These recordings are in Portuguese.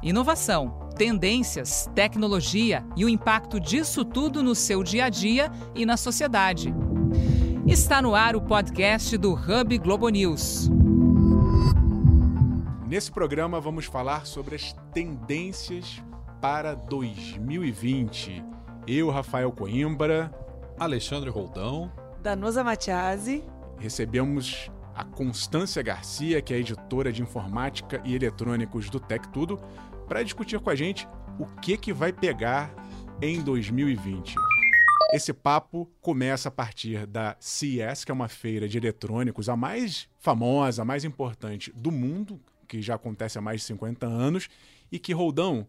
Inovação, tendências, tecnologia e o impacto disso tudo no seu dia a dia e na sociedade. Está no ar o podcast do Hub Globo News. Nesse programa vamos falar sobre as tendências para 2020. Eu, Rafael Coimbra, Alexandre Roldão, Danusa Matiasi, recebemos a Constância Garcia, que é editora de informática e eletrônicos do Tech Tudo, para discutir com a gente o que que vai pegar em 2020. Esse papo começa a partir da CES, que é uma feira de eletrônicos a mais famosa, a mais importante do mundo, que já acontece há mais de 50 anos, e que Roldão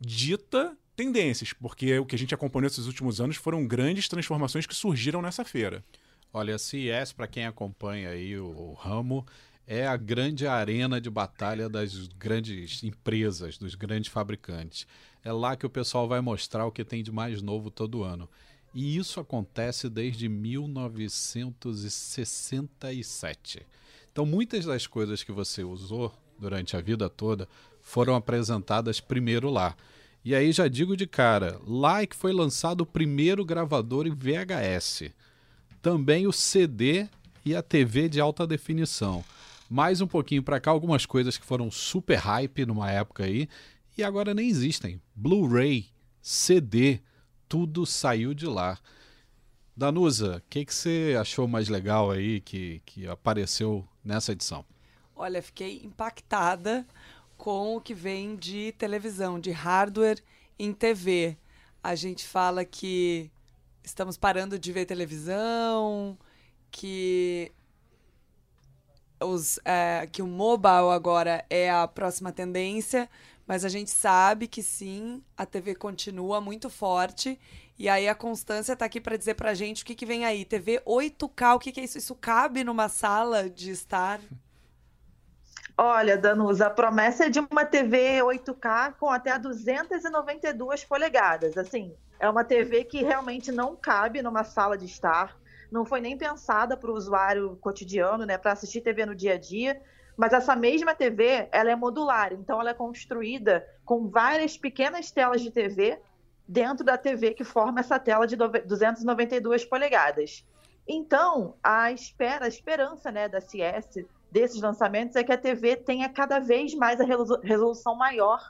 dita tendências, porque o que a gente acompanhou nesses últimos anos foram grandes transformações que surgiram nessa feira. Olha, a CES, para quem acompanha aí o, o, ramo, é a grande arena de batalha das grandes empresas, dos grandes fabricantes. É lá que o pessoal vai mostrar o que tem de mais novo todo ano. E isso acontece desde 1967. Então, muitas das coisas que você usou durante a vida toda foram apresentadas primeiro lá. E aí já digo de cara, lá é que foi lançado o primeiro gravador em VHS também o CD e a TV de alta definição. Mais um pouquinho para cá, algumas coisas que foram super hype numa época aí e agora nem existem. Blu-ray, CD, tudo saiu de lá. Danusa, o que, você achou mais legal aí que, que apareceu nessa edição? Olha, fiquei impactada com o que vem de televisão, de hardware em TV. A gente fala que estamos parando de ver televisão, que os, é, que o mobile agora é a próxima tendência, mas a gente sabe que sim, a TV continua muito forte. E aí a Constância está aqui para dizer para a gente o que, que vem aí. TV 8K, o que, que é isso? Isso cabe numa sala de estar? Olha, Danusa, a promessa é de uma TV 8K com até 292 polegadas. Assim, é uma TV que realmente não cabe numa sala de estar, não foi nem pensada para o usuário cotidiano, né, para assistir TV no dia a dia. Mas essa mesma TV, ela é modular, então ela é construída com várias pequenas telas de TV dentro da TV que forma essa tela de 292 polegadas. Então, a espera, a esperança, né, da CS desses lançamentos é que a TV tenha cada vez mais a resolução maior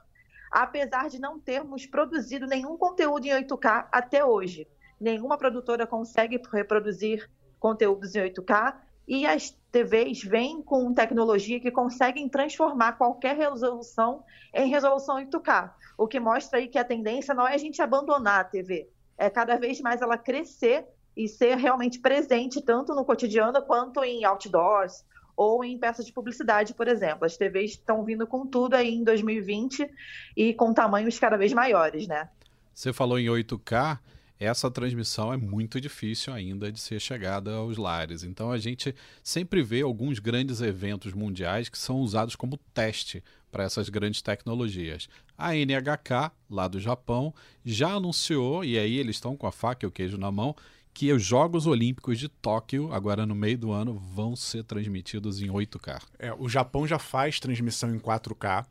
apesar de não termos produzido nenhum conteúdo em 8K até hoje. Nenhuma produtora consegue reproduzir conteúdos em 8K e as TVs vêm com tecnologia que conseguem transformar qualquer resolução em resolução 8K, o que mostra aí que a tendência não é a gente abandonar a TV, é cada vez mais ela crescer e ser realmente presente tanto no cotidiano quanto em outdoors, ou em peças de publicidade, por exemplo. As TVs estão vindo com tudo aí em 2020 e com tamanhos cada vez maiores, né? Você falou em 8K, essa transmissão é muito difícil ainda de ser chegada aos lares. Então a gente sempre vê alguns grandes eventos mundiais que são usados como teste para essas grandes tecnologias. A NHK, lá do Japão, já anunciou, e aí eles estão com a faca e o queijo na mão, que os Jogos Olímpicos de Tóquio, agora no meio do ano, vão ser transmitidos em 8K. É, o Japão já faz transmissão em 4K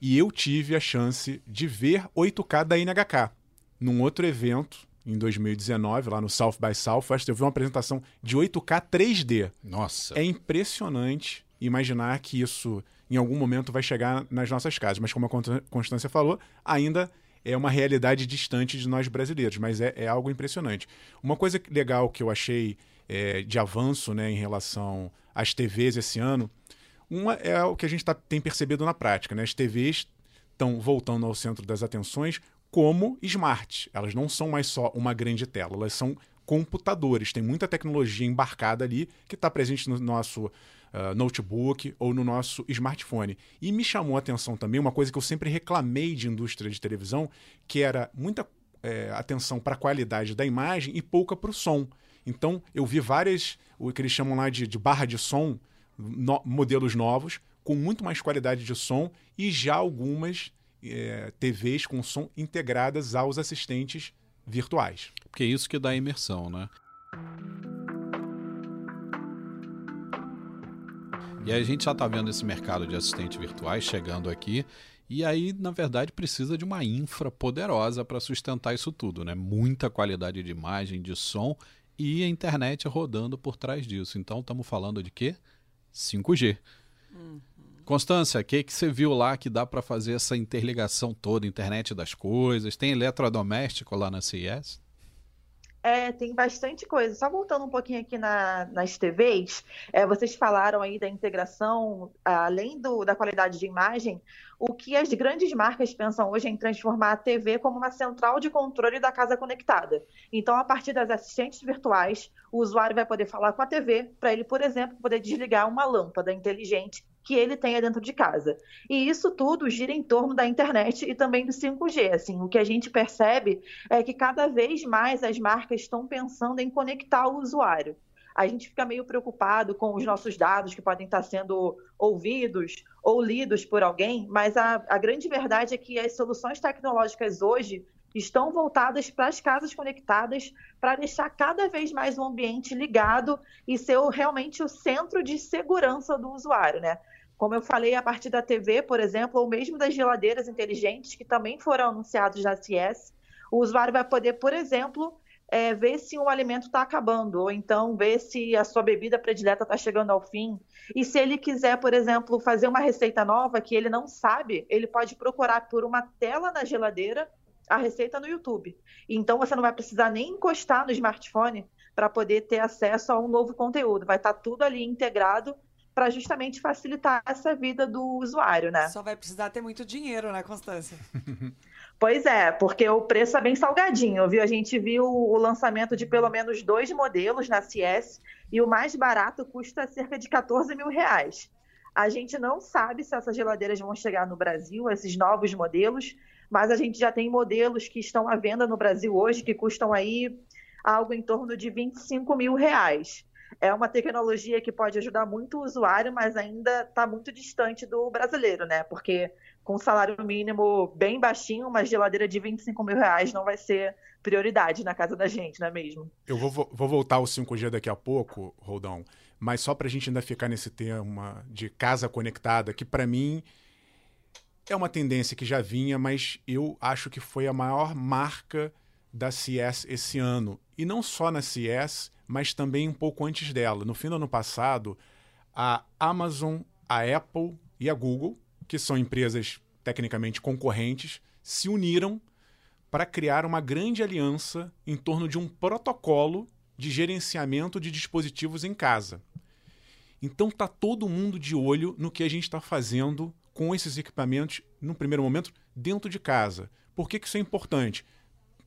e eu tive a chance de ver 8K da NHK num outro evento em 2019, lá no South by Southwest, eu vi uma apresentação de 8K 3D. Nossa! É impressionante imaginar que isso em algum momento vai chegar nas nossas casas, mas como a Constância falou, ainda é uma realidade distante de nós brasileiros, mas é, é algo impressionante. Uma coisa legal que eu achei é, de avanço né, em relação às TVs esse ano, uma é o que a gente tá, tem percebido na prática. Né? As TVs estão voltando ao centro das atenções como smart. Elas não são mais só uma grande tela, elas são computadores. Tem muita tecnologia embarcada ali que está presente no nosso uh, notebook ou no nosso smartphone. E me chamou a atenção também uma coisa que eu sempre reclamei de indústria de televisão, que era muita é, atenção para a qualidade da imagem e pouca para o som. Então eu vi várias, o que eles chamam lá de, de barra de som, no, modelos novos, com muito mais qualidade de som e já algumas é, TVs com som integradas aos assistentes virtuais. Porque é isso que dá imersão, né? E a gente já está vendo esse mercado de assistentes virtuais chegando aqui E aí, na verdade, precisa de uma infra poderosa para sustentar isso tudo, né? Muita qualidade de imagem, de som e a internet rodando por trás disso. Então, estamos falando de quê? 5G. Uhum. Constância, o que, que você viu lá que dá para fazer essa interligação toda, internet das coisas? Tem eletrodoméstico lá na CES? É, tem bastante coisa. Só voltando um pouquinho aqui na, nas TVs, é, vocês falaram aí da integração, além do, da qualidade de imagem, o que as grandes marcas pensam hoje é em transformar a TV como uma central de controle da casa conectada. Então, a partir das assistentes virtuais, o usuário vai poder falar com a TV para ele, por exemplo, poder desligar uma lâmpada inteligente que ele tenha dentro de casa. E isso tudo gira em torno da internet e também do 5G. Assim, o que a gente percebe é que cada vez mais as marcas estão pensando em conectar o usuário. A gente fica meio preocupado com os nossos dados que podem estar sendo ouvidos ou lidos por alguém, mas a, a grande verdade é que as soluções tecnológicas hoje estão voltadas para as casas conectadas, para deixar cada vez mais o ambiente ligado e ser realmente o centro de segurança do usuário, né? Como eu falei, a partir da TV, por exemplo, ou mesmo das geladeiras inteligentes, que também foram anunciados na CES, o usuário vai poder, por exemplo, é, ver se um alimento está acabando, ou então ver se a sua bebida predileta está chegando ao fim. E se ele quiser, por exemplo, fazer uma receita nova que ele não sabe, ele pode procurar por uma tela na geladeira a receita no YouTube. Então você não vai precisar nem encostar no smartphone para poder ter acesso a um novo conteúdo. Vai estar tá tudo ali integrado para justamente facilitar essa vida do usuário, né? Só vai precisar ter muito dinheiro, né, Constância? pois é, porque o preço é bem salgadinho, viu? A gente viu o lançamento de pelo menos dois modelos na CS e o mais barato custa cerca de 14 mil reais. A gente não sabe se essas geladeiras vão chegar no Brasil, esses novos modelos, mas a gente já tem modelos que estão à venda no Brasil hoje que custam aí algo em torno de 25 mil reais é uma tecnologia que pode ajudar muito o usuário, mas ainda está muito distante do brasileiro, né? Porque com salário mínimo bem baixinho, uma geladeira de 25 mil reais não vai ser prioridade na casa da gente, não é mesmo? Eu vou, vou voltar ao 5G daqui a pouco, Roldão, mas só para a gente ainda ficar nesse tema de casa conectada, que para mim é uma tendência que já vinha, mas eu acho que foi a maior marca da CS esse ano. E não só na CS, mas também um pouco antes dela. No fim do ano passado, a Amazon, a Apple e a Google, que são empresas tecnicamente concorrentes, se uniram para criar uma grande aliança em torno de um protocolo de gerenciamento de dispositivos em casa. Então tá todo mundo de olho no que a gente está fazendo com esses equipamentos, no primeiro momento, dentro de casa. Por que, que isso é importante?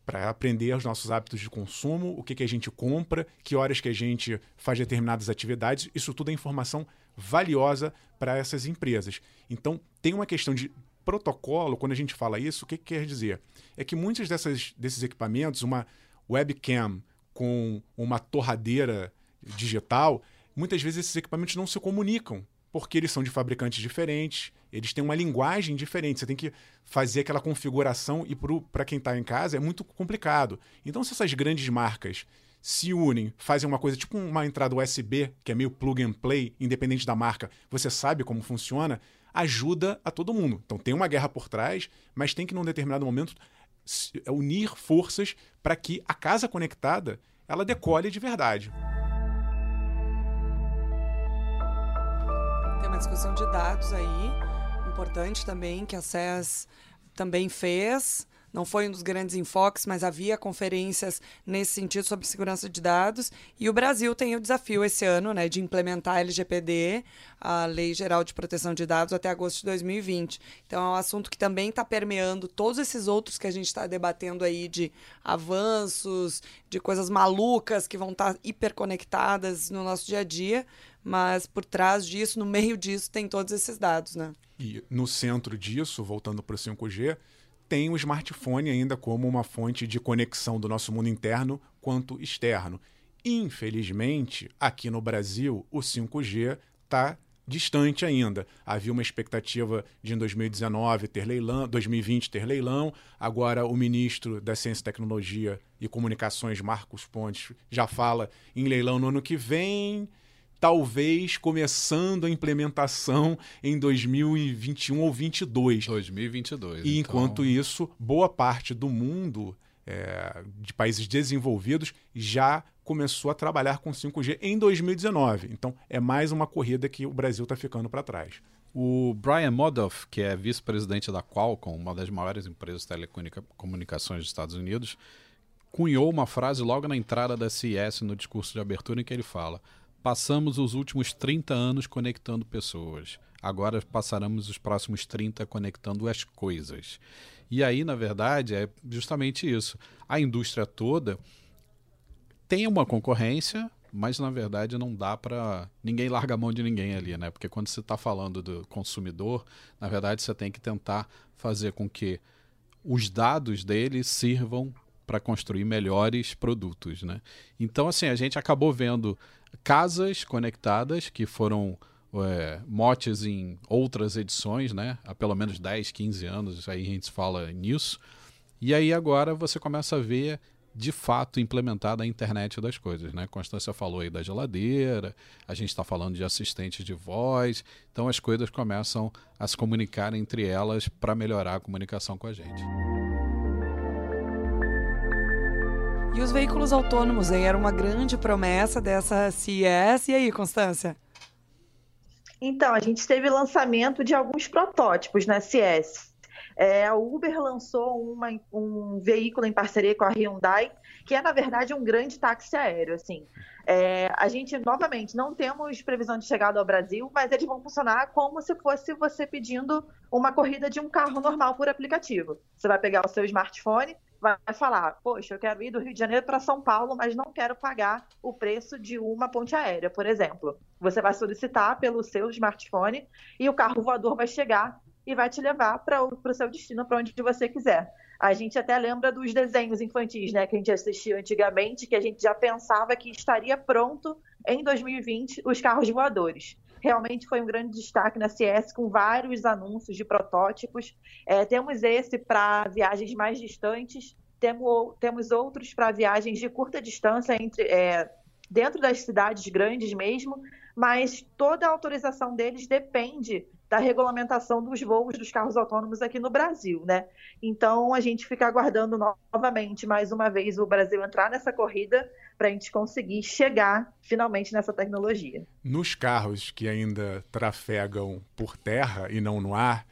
Para aprender os nossos hábitos de consumo, o que, que a gente compra, que horas que a gente faz determinadas atividades. Isso tudo é informação valiosa para essas empresas. Então, tem uma questão de protocolo, quando a gente fala isso, o que, que quer dizer? É que muitos dessas, desses equipamentos, uma webcam com uma torradeira digital, muitas vezes esses equipamentos não se comunicam porque eles são de fabricantes diferentes, eles têm uma linguagem diferente. Você tem que fazer aquela configuração e para quem está em casa é muito complicado. Então, se essas grandes marcas se unem, fazem uma coisa tipo uma entrada USB, que é meio plug and play, independente da marca, você sabe como funciona, ajuda a todo mundo. Então tem uma guerra por trás, mas tem que num determinado momento unir forças para que a casa conectada ela decole de verdade. Discussão de dados aí, importante também, que a SES também fez. Não foi um dos grandes enfoques, mas havia conferências nesse sentido sobre segurança de dados. E o Brasil tem o desafio esse ano né, de implementar a LGPD, a Lei Geral de Proteção de Dados, até agosto de 2020. Então, é um assunto que também está permeando todos esses outros que a gente está debatendo aí de avanços, de coisas malucas que vão estar tá hiperconectadas no nosso dia a dia mas por trás disso, no meio disso, tem todos esses dados, né? E no centro disso, voltando para o 5G, tem o smartphone ainda como uma fonte de conexão do nosso mundo interno quanto externo. Infelizmente, aqui no Brasil, o 5G está distante ainda. Havia uma expectativa de em 2019 ter leilão, 2020 ter leilão. Agora o ministro da Ciência, Tecnologia e Comunicações, Marcos Pontes, já fala em leilão no ano que vem talvez começando a implementação em 2021 ou 2022. 2022. E então... enquanto isso, boa parte do mundo é, de países desenvolvidos já começou a trabalhar com 5G em 2019. Então é mais uma corrida que o Brasil está ficando para trás. O Brian Modoff, que é vice-presidente da Qualcomm, uma das maiores empresas de telecomunicações dos Estados Unidos, cunhou uma frase logo na entrada da CES no discurso de abertura em que ele fala: Passamos os últimos 30 anos conectando pessoas. Agora passaremos os próximos 30 conectando as coisas. E aí, na verdade, é justamente isso. A indústria toda tem uma concorrência, mas na verdade não dá para ninguém larga a mão de ninguém ali, né? Porque quando você está falando do consumidor, na verdade você tem que tentar fazer com que os dados dele sirvam para construir melhores produtos, né? Então assim a gente acabou vendo casas conectadas que foram é, motes em outras edições, né? Há pelo menos 10, 15 anos aí a gente fala nisso. E aí agora você começa a ver de fato implementada a internet das coisas, né? Constância falou aí da geladeira, a gente está falando de assistentes de voz, então as coisas começam a se comunicar entre elas para melhorar a comunicação com a gente. E os veículos autônomos, hein? Era uma grande promessa dessa CES. E aí, Constância? Então, a gente teve lançamento de alguns protótipos na CES. É, a Uber lançou uma, um veículo em parceria com a Hyundai, que é, na verdade, um grande táxi aéreo. Assim. É, a gente, novamente, não temos previsão de chegada ao Brasil, mas eles vão funcionar como se fosse você pedindo uma corrida de um carro normal por aplicativo. Você vai pegar o seu smartphone, vai falar: Poxa, eu quero ir do Rio de Janeiro para São Paulo, mas não quero pagar o preço de uma ponte aérea, por exemplo. Você vai solicitar pelo seu smartphone e o carro voador vai chegar e vai te levar para o seu destino, para onde você quiser. A gente até lembra dos desenhos infantis, né, que a gente assistia antigamente, que a gente já pensava que estaria pronto em 2020 os carros voadores realmente foi um grande destaque na CS, com vários anúncios de protótipos. É, temos esse para viagens mais distantes, temos, temos outros para viagens de curta distância entre é, dentro das cidades grandes mesmo, mas toda a autorização deles depende da regulamentação dos voos dos carros autônomos aqui no Brasil, né? Então a gente fica aguardando novamente, mais uma vez, o Brasil entrar nessa corrida para a gente conseguir chegar finalmente nessa tecnologia. Nos carros que ainda trafegam por terra e não no ar,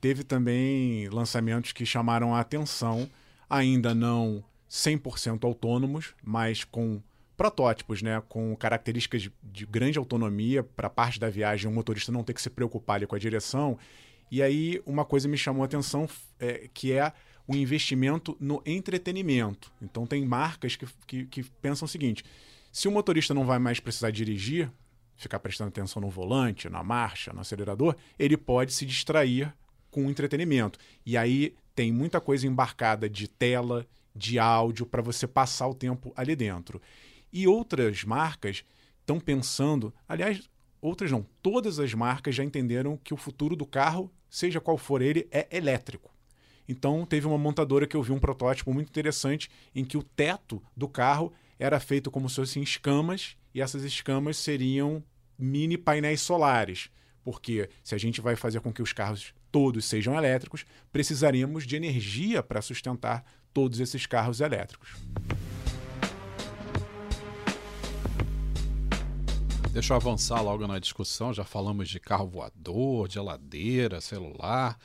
teve também lançamentos que chamaram a atenção, ainda não 100% autônomos, mas com protótipos, né, com características de, de grande autonomia para parte da viagem, o motorista não ter que se preocupar ali com a direção. E aí uma coisa me chamou a atenção é, que é o investimento no entretenimento. Então tem marcas que, que, que pensam o seguinte: se o motorista não vai mais precisar dirigir, ficar prestando atenção no volante, na marcha, no acelerador, ele pode se distrair com o entretenimento. E aí tem muita coisa embarcada de tela, de áudio, para você passar o tempo ali dentro. E outras marcas estão pensando, aliás, outras não, todas as marcas já entenderam que o futuro do carro, seja qual for ele, é elétrico. Então, teve uma montadora que eu vi um protótipo muito interessante em que o teto do carro era feito como se fossem escamas e essas escamas seriam mini painéis solares. Porque se a gente vai fazer com que os carros todos sejam elétricos, precisaríamos de energia para sustentar todos esses carros elétricos. Deixa eu avançar logo na discussão. Já falamos de carro voador, geladeira, celular.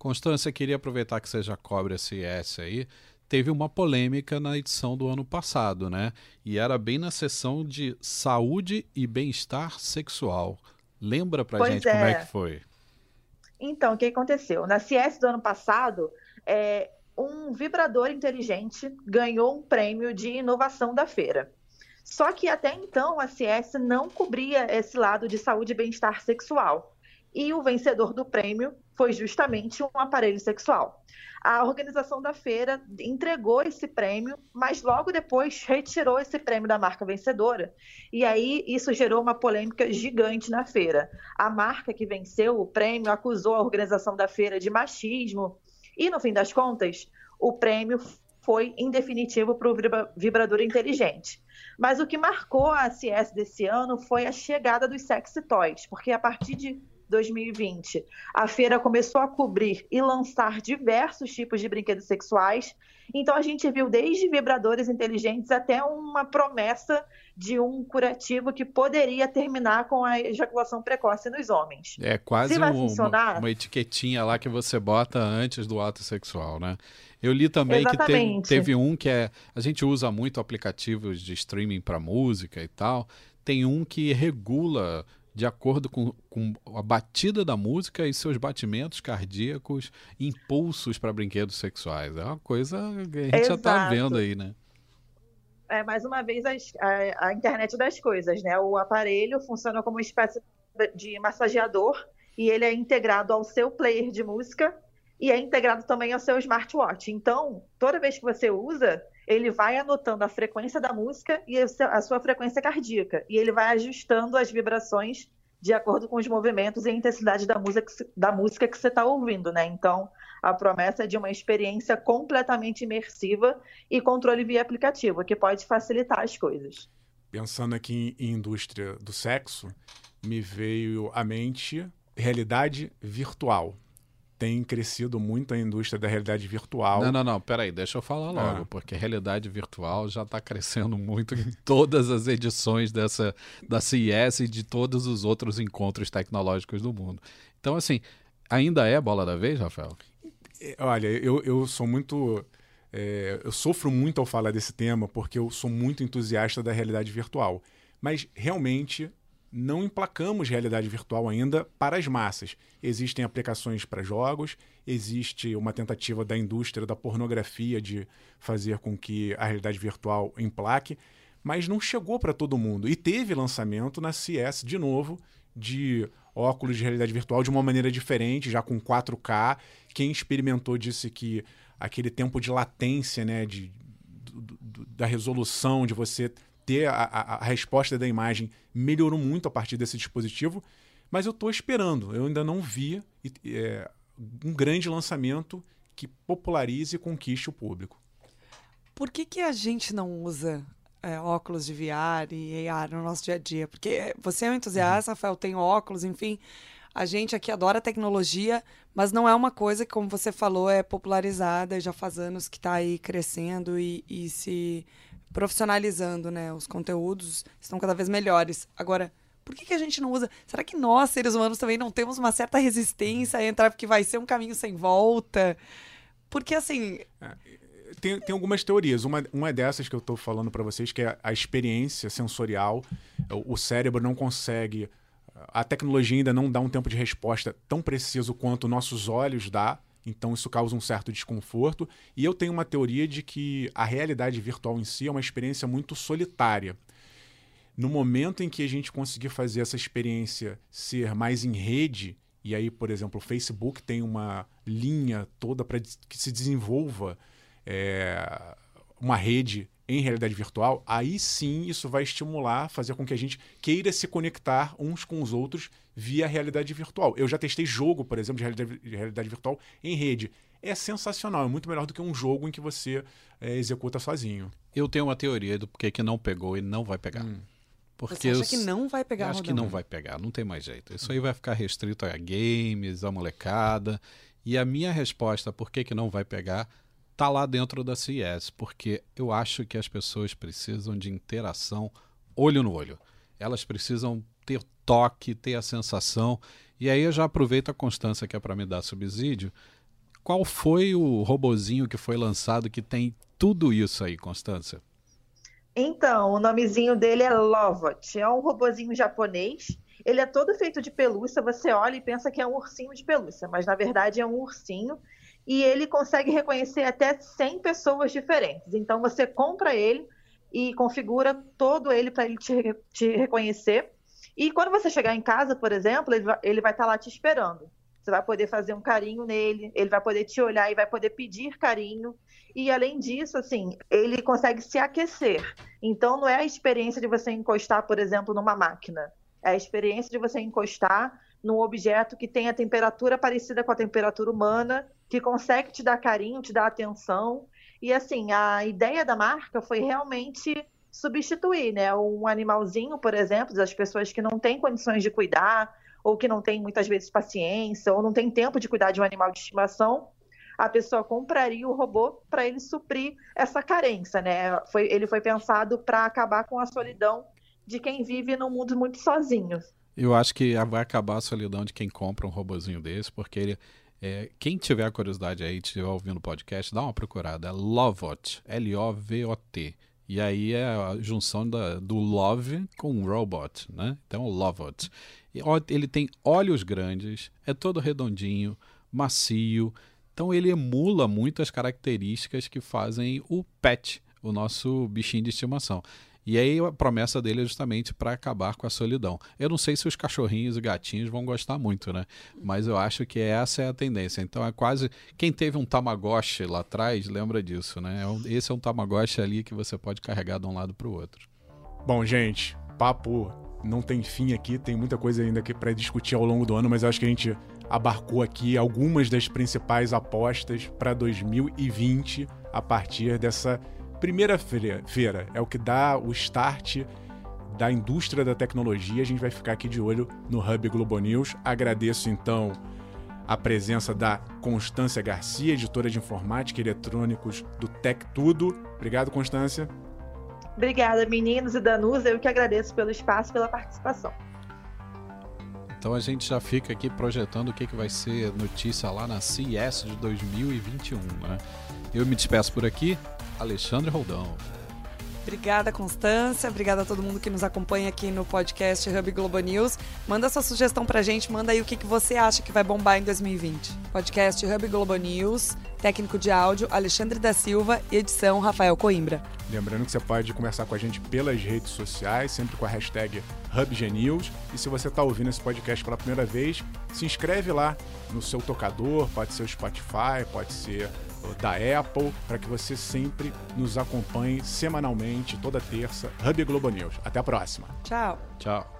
Constância, queria aproveitar que você já cobre esse S aí. Teve uma polêmica na edição do ano passado, né? E era bem na sessão de saúde e bem-estar sexual. Lembra pra pois gente é. como é que foi? Então, o que aconteceu? Na CS do ano passado, é, um vibrador inteligente ganhou um prêmio de inovação da feira. Só que até então a CS não cobria esse lado de saúde e bem-estar sexual. E o vencedor do prêmio foi justamente um aparelho sexual. A organização da feira entregou esse prêmio, mas logo depois retirou esse prêmio da marca vencedora. E aí isso gerou uma polêmica gigante na feira. A marca que venceu o prêmio acusou a organização da feira de machismo. E no fim das contas, o prêmio foi, em definitivo, para o vibrador inteligente. Mas o que marcou a CES desse ano foi a chegada dos sexy toys, porque a partir de 2020, a feira começou a cobrir e lançar diversos tipos de brinquedos sexuais. Então a gente viu desde vibradores inteligentes até uma promessa de um curativo que poderia terminar com a ejaculação precoce nos homens. É quase um, uma, uma, etiquetinha lá que você bota antes do ato sexual, né? Eu li também Exatamente. que teve, teve um que é. A gente usa muito aplicativos de streaming para música e tal. Tem um que regula de acordo com, com a batida da música e seus batimentos cardíacos, impulsos para brinquedos sexuais. É uma coisa que a gente tá Exato. já está vendo aí, né? É, mais uma vez, a, a, internet das coisas, né? O aparelho funciona como uma espécie de massageador e ele é integrado ao seu player de música e é integrado também ao seu smartwatch. Então, toda vez que você usa, ele vai anotando a frequência da música e a sua frequência cardíaca. E ele vai ajustando as vibrações de acordo com os movimentos e intensidade da música, da música que você está ouvindo, né? Então, a promessa é de uma experiência completamente imersiva e controle via aplicativo, que pode facilitar as coisas. Pensando aqui em indústria do sexo, me veio à mente realidade virtual tem crescido muito a indústria da realidade virtual. Não, não, não, peraí, deixa eu falar logo, ah. porque a realidade virtual já está crescendo muito em todas as edições dessa da CES e de todos os outros encontros tecnológicos do mundo. Então, assim, ainda é bola da vez, Rafael? Olha, eu, eu sou muito. É, eu sofro muito ao falar desse tema porque eu sou muito entusiasta da realidade virtual. Mas realmente não emplacamos realidade virtual ainda para as massas. Existem aplicações para jogos, existe uma tentativa da indústria da pornografia de fazer com que a realidade virtual emplaque, mas não chegou para todo mundo. E teve lançamento na CS de novo de óculos de realidade virtual de uma maneira diferente, já com 4K. Quem experimentou disse que aquele tempo de latência, né, de, do, do, da resolução, de você ter a, a, a, resposta da imagem melhorou muito a partir desse dispositivo, mas eu estou esperando. Eu ainda não vi é, um grande lançamento que popularize e conquiste o público. Por que, que a gente não usa é, óculos de VR e AR no nosso dia a dia? Porque você é um entusiasta, uhum. Rafael, tem óculos, enfim. A gente aqui adora tecnologia, mas não é uma coisa que, como você falou, é popularizada já faz anos que está aí crescendo e, e se profissionalizando, né? Os conteúdos estão cada vez melhores. Agora, por que, que a gente não usa? Será que nós, seres humanos, também não temos uma certa resistência a entrar porque vai ser um caminho sem volta? Porque, assim. É, tem, tem algumas teorias. Uma, uma dessas que eu estou falando para vocês, que é a experiência sensorial. O, o cérebro não consegue. A tecnologia ainda não dá um tempo de resposta tão preciso quanto nossos olhos dá então isso causa um certo desconforto. E eu tenho uma teoria de que a realidade virtual em si é uma experiência muito solitária. No momento em que a gente conseguir fazer essa experiência ser mais em rede, e aí, por exemplo, o Facebook tem uma linha toda para que se desenvolva é, uma rede em realidade virtual, aí sim isso vai estimular, fazer com que a gente queira se conectar uns com os outros via realidade virtual. Eu já testei jogo, por exemplo, de realidade, de realidade virtual em rede. É sensacional, é muito melhor do que um jogo em que você é, executa sozinho. Eu tenho uma teoria do porquê que não pegou e não vai pegar. Hum. Porque você acha que não vai pegar? Eu acho que não vai pegar, não tem mais jeito. Isso aí vai ficar restrito a games, a molecada. E a minha resposta por que, que não vai pegar tá lá dentro da CES, porque eu acho que as pessoas precisam de interação olho no olho. Elas precisam ter toque, ter a sensação. E aí eu já aproveito a constância que é para me dar subsídio. Qual foi o robozinho que foi lançado que tem tudo isso aí, Constância? Então, o nomezinho dele é Lovot. É um robozinho japonês. Ele é todo feito de pelúcia. Você olha e pensa que é um ursinho de pelúcia, mas na verdade é um ursinho e ele consegue reconhecer até 100 pessoas diferentes. Então você compra ele e configura todo ele para ele te, te, reconhecer. E quando você chegar em casa, por exemplo, ele vai, estar tá lá te esperando. Você vai poder fazer um carinho nele, ele vai poder te olhar e vai poder pedir carinho. E além disso, assim, ele consegue se aquecer. Então não é a experiência de você encostar, por exemplo, numa máquina. É a experiência de você encostar num objeto que tem a temperatura parecida com a temperatura humana que consegue te dar carinho, te dar atenção. E assim, a ideia da marca foi realmente substituir, né? Um animalzinho, por exemplo, das pessoas que não têm condições de cuidar, ou que não têm muitas vezes paciência, ou não tem tempo de cuidar de um animal de estimação, a pessoa compraria o robô para ele suprir essa carência, né? Foi, ele foi pensado para acabar com a solidão de quem vive num mundo muito sozinho. Eu acho que vai acabar a solidão de quem compra um robozinho desse, porque ele, é, quem tiver curiosidade aí, estiver ouvindo o podcast, dá uma procurada. É Lovot, L-O-V-O-T. E aí é a junção da, do love com robot, né? Então, Lovot. Ele tem olhos grandes, é todo redondinho, macio. Então, ele emula muito as características que fazem o pet, o nosso bichinho de estimação. E aí a promessa dele é justamente para acabar com a solidão. Eu não sei se os cachorrinhos e gatinhos vão gostar muito, né? Mas eu acho que essa é a tendência. Então é quase. Quem teve um Tamagotchi lá atrás lembra disso, né? É esse é um Tamagotchi ali que você pode carregar de um lado para o outro. Bom, gente, papo não tem fim aqui, tem muita coisa ainda aqui para discutir ao longo do ano, mas eu acho que a gente abarcou aqui algumas das principais apostas para 2020 a partir dessa primeira feira é o que dá o start da indústria da tecnologia. A gente vai ficar aqui de olho no Hub Globo News. Agradeço então a presença da Constância Garcia, editora de informática e eletrônicos do Tech Tudo. Obrigado, Constância. Obrigada, meninos e Danusa. Eu que agradeço pelo espaço, pela participação. Então a gente já fica aqui projetando o que, que vai ser notícia lá na CES de 2021. Né? Eu me despeço por aqui. Alexandre Roldão. Obrigada, Constância. Obrigada a todo mundo que nos acompanha aqui no podcast Hub Globo News. Manda sua sugestão pra gente, manda aí o que, que você acha que vai bombar em 2020. Podcast Hub Globo News, técnico de áudio Alexandre da Silva e edição Rafael Coimbra. Lembrando que você pode conversar com a gente pelas redes sociais, sempre com a hashtag HubGNews. E se você está ouvindo esse podcast pela primeira vez, se inscreve lá no seu tocador, pode ser o Spotify, pode ser da Apple, para que você sempre nos acompanhe semanalmente, toda terça, Hub Globo News. Até a próxima. Tchau. Tchau.